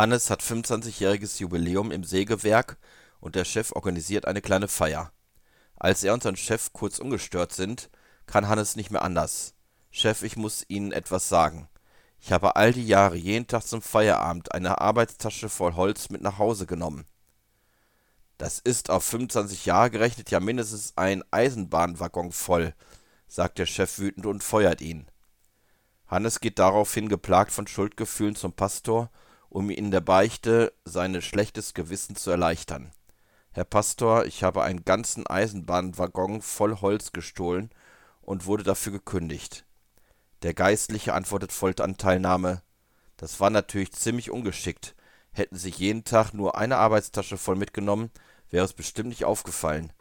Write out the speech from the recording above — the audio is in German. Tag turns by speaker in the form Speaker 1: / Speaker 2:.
Speaker 1: Hannes hat 25-jähriges Jubiläum im Sägewerk und der Chef organisiert eine kleine Feier. Als er und sein Chef kurz ungestört sind, kann Hannes nicht mehr anders. Chef, ich muss Ihnen etwas sagen. Ich habe all die Jahre jeden Tag zum Feierabend eine Arbeitstasche voll Holz mit nach Hause genommen. Das ist auf 25 Jahre gerechnet ja mindestens ein Eisenbahnwaggon voll, sagt der Chef wütend und feuert ihn. Hannes geht daraufhin geplagt von Schuldgefühlen zum Pastor um in der Beichte sein schlechtes Gewissen zu erleichtern. Herr Pastor, ich habe einen ganzen Eisenbahnwaggon voll Holz gestohlen und wurde dafür gekündigt. Der Geistliche antwortet voll Anteilnahme, das war natürlich ziemlich ungeschickt. Hätten Sie jeden Tag nur eine Arbeitstasche voll mitgenommen, wäre es bestimmt nicht aufgefallen.